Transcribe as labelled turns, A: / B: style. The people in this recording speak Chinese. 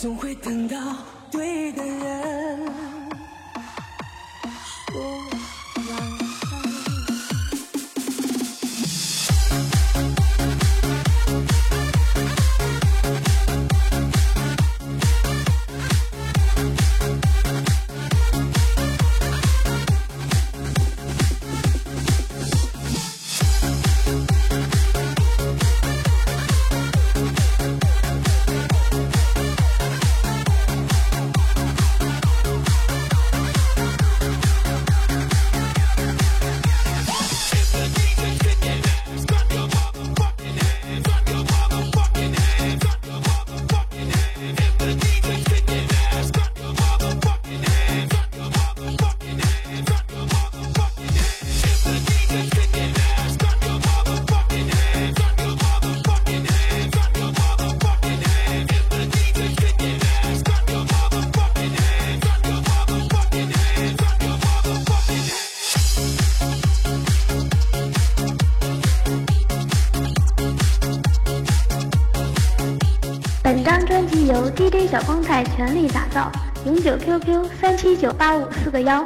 A: 总会等到对的人。
B: 张专辑由 DJ 小光太全力打造，永久 QQ 三七九八五四个幺。